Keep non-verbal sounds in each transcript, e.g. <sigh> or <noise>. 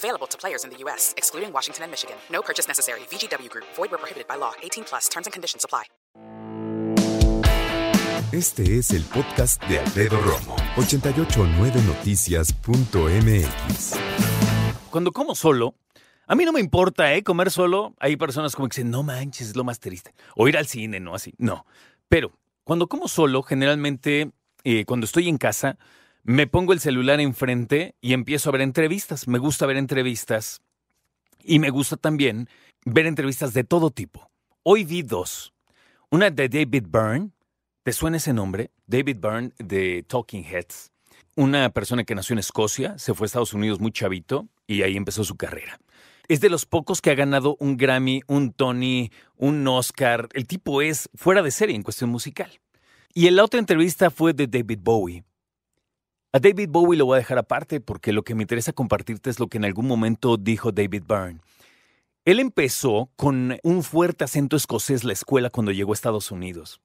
Available to players in the U.S., excluding Washington and Michigan. No purchase necessary. VGW Group. Void where prohibited by law. 18 plus. Terms and conditions apply. Este es el podcast de Alfredo Romo. 889noticias.mx Cuando como solo, a mí no me importa, ¿eh? Comer solo. Hay personas como que dicen, no manches, es lo más triste. O ir al cine, no así. No. Pero cuando como solo, generalmente, eh, cuando estoy en casa, me pongo el celular enfrente y empiezo a ver entrevistas. Me gusta ver entrevistas y me gusta también ver entrevistas de todo tipo. Hoy vi dos. Una de David Byrne. ¿Te suena ese nombre? David Byrne de Talking Heads. Una persona que nació en Escocia, se fue a Estados Unidos muy chavito y ahí empezó su carrera. Es de los pocos que ha ganado un Grammy, un Tony, un Oscar. El tipo es fuera de serie en cuestión musical. Y la otra entrevista fue de David Bowie. A David Bowie lo voy a dejar aparte porque lo que me interesa compartirte es lo que en algún momento dijo David Byrne. Él empezó con un fuerte acento escocés la escuela cuando llegó a Estados Unidos.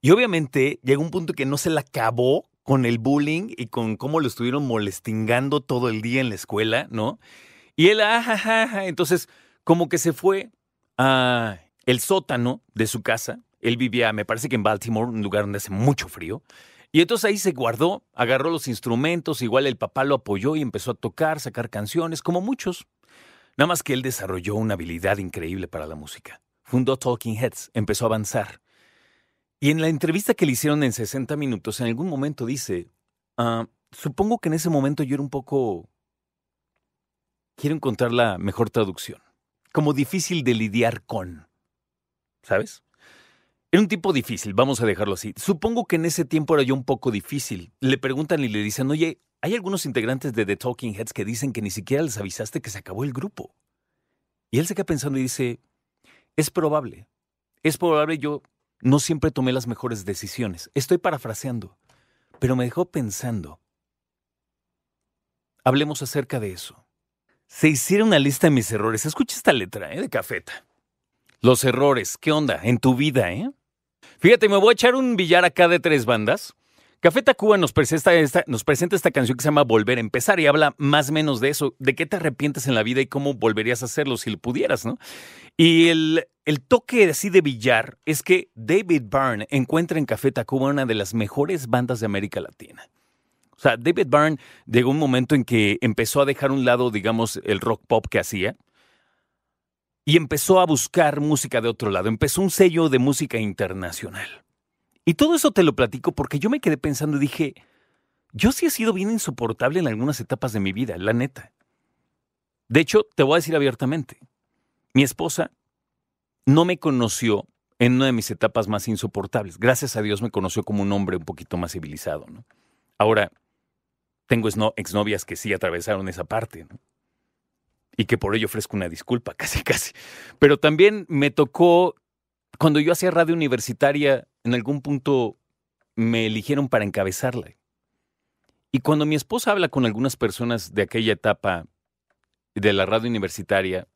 Y obviamente llegó un punto que no se la acabó con el bullying y con cómo lo estuvieron molestingando todo el día en la escuela, ¿no? Y él, ah, entonces, como que se fue a el sótano de su casa. Él vivía, me parece que en Baltimore, un lugar donde hace mucho frío. Y entonces ahí se guardó, agarró los instrumentos, igual el papá lo apoyó y empezó a tocar, sacar canciones, como muchos. Nada más que él desarrolló una habilidad increíble para la música. Fundó Talking Heads, empezó a avanzar. Y en la entrevista que le hicieron en 60 minutos, en algún momento dice, ah, supongo que en ese momento yo era un poco... Quiero encontrar la mejor traducción. Como difícil de lidiar con. ¿Sabes? Era un tipo difícil, vamos a dejarlo así. Supongo que en ese tiempo era yo un poco difícil. Le preguntan y le dicen, oye, hay algunos integrantes de The Talking Heads que dicen que ni siquiera les avisaste que se acabó el grupo. Y él se queda pensando y dice, es probable, es probable yo no siempre tomé las mejores decisiones. Estoy parafraseando, pero me dejó pensando. Hablemos acerca de eso. Se hiciera una lista de mis errores. Escucha esta letra, ¿eh? De cafeta. Los errores, ¿qué onda? En tu vida, ¿eh? Fíjate, me voy a echar un billar acá de tres bandas. Café Tacuba nos presenta, esta, nos presenta esta canción que se llama Volver a empezar y habla más o menos de eso, de qué te arrepientes en la vida y cómo volverías a hacerlo si lo pudieras, ¿no? Y el, toque así de billar es que David Byrne encuentra en Café Tacuba una de las mejores bandas de América Latina. O sea, David Byrne llegó un momento en que empezó a dejar un lado, digamos, el rock pop que hacía y empezó a buscar música de otro lado. Empezó un sello de música internacional. Y todo eso te lo platico porque yo me quedé pensando y dije, yo sí he sido bien insoportable en algunas etapas de mi vida, la neta. De hecho, te voy a decir abiertamente, mi esposa no me conoció en una de mis etapas más insoportables. Gracias a Dios me conoció como un hombre un poquito más civilizado. ¿no? Ahora, tengo exnovias que sí atravesaron esa parte. ¿no? Y que por ello ofrezco una disculpa, <laughs> casi, casi. Pero también me tocó, cuando yo hacía radio universitaria, en algún punto me eligieron para encabezarla. Y cuando mi esposa habla con algunas personas de aquella etapa de la radio universitaria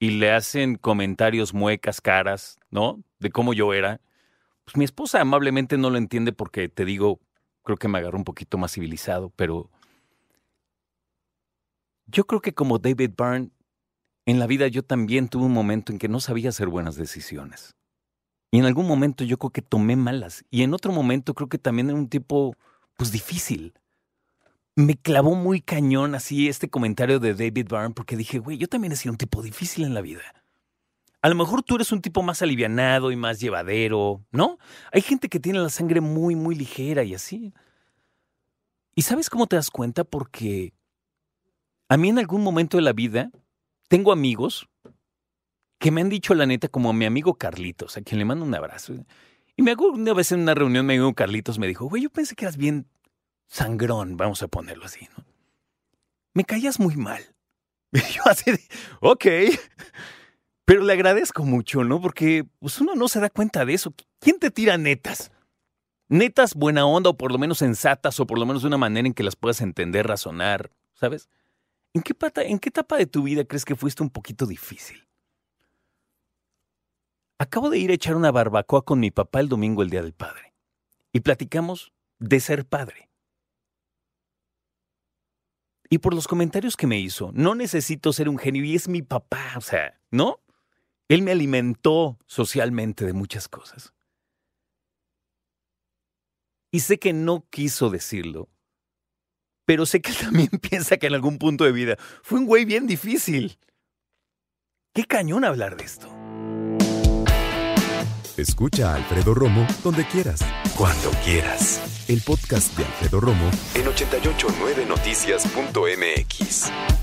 y le hacen comentarios muecas, caras, ¿no? De cómo yo era, pues mi esposa amablemente no lo entiende porque te digo, creo que me agarró un poquito más civilizado, pero yo creo que como David Byrne, en la vida yo también tuve un momento en que no sabía hacer buenas decisiones. Y en algún momento yo creo que tomé malas. Y en otro momento creo que también era un tipo, pues difícil. Me clavó muy cañón así este comentario de David Byrne porque dije, güey, yo también he sido un tipo difícil en la vida. A lo mejor tú eres un tipo más alivianado y más llevadero, ¿no? Hay gente que tiene la sangre muy, muy ligera y así. ¿Y sabes cómo te das cuenta? Porque a mí en algún momento de la vida tengo amigos que me han dicho la neta como a mi amigo Carlitos, a quien le mando un abrazo. Y me hago una vez en una reunión, mi amigo Carlitos me dijo, güey, yo pensé que eras bien sangrón, vamos a ponerlo así, ¿no? Me caías muy mal. <laughs> Y yo así de, ok. Pero le agradezco mucho, ¿no? Porque pues, uno no se da cuenta de eso. ¿Quién te tira netas? Netas buena onda o por lo menos sensatas o por lo menos de una manera en que las puedas entender, razonar, ¿sabes? ¿En qué, pata, ¿En qué etapa de tu vida crees que fuiste un poquito difícil? Acabo de ir a echar una barbacoa con mi papá el domingo, el Día del Padre, y platicamos de ser padre. Y por los comentarios que me hizo, no necesito ser un genio y es mi papá, o sea, ¿no? Él me alimentó socialmente de muchas cosas. Y sé que no quiso decirlo, pero sé que él también <laughs> piensa que en algún punto de vida fue un güey bien difícil. Qué cañón hablar de esto. Escucha a Alfredo Romo donde quieras. Cuando quieras. El podcast de Alfredo Romo en 889noticias.mx.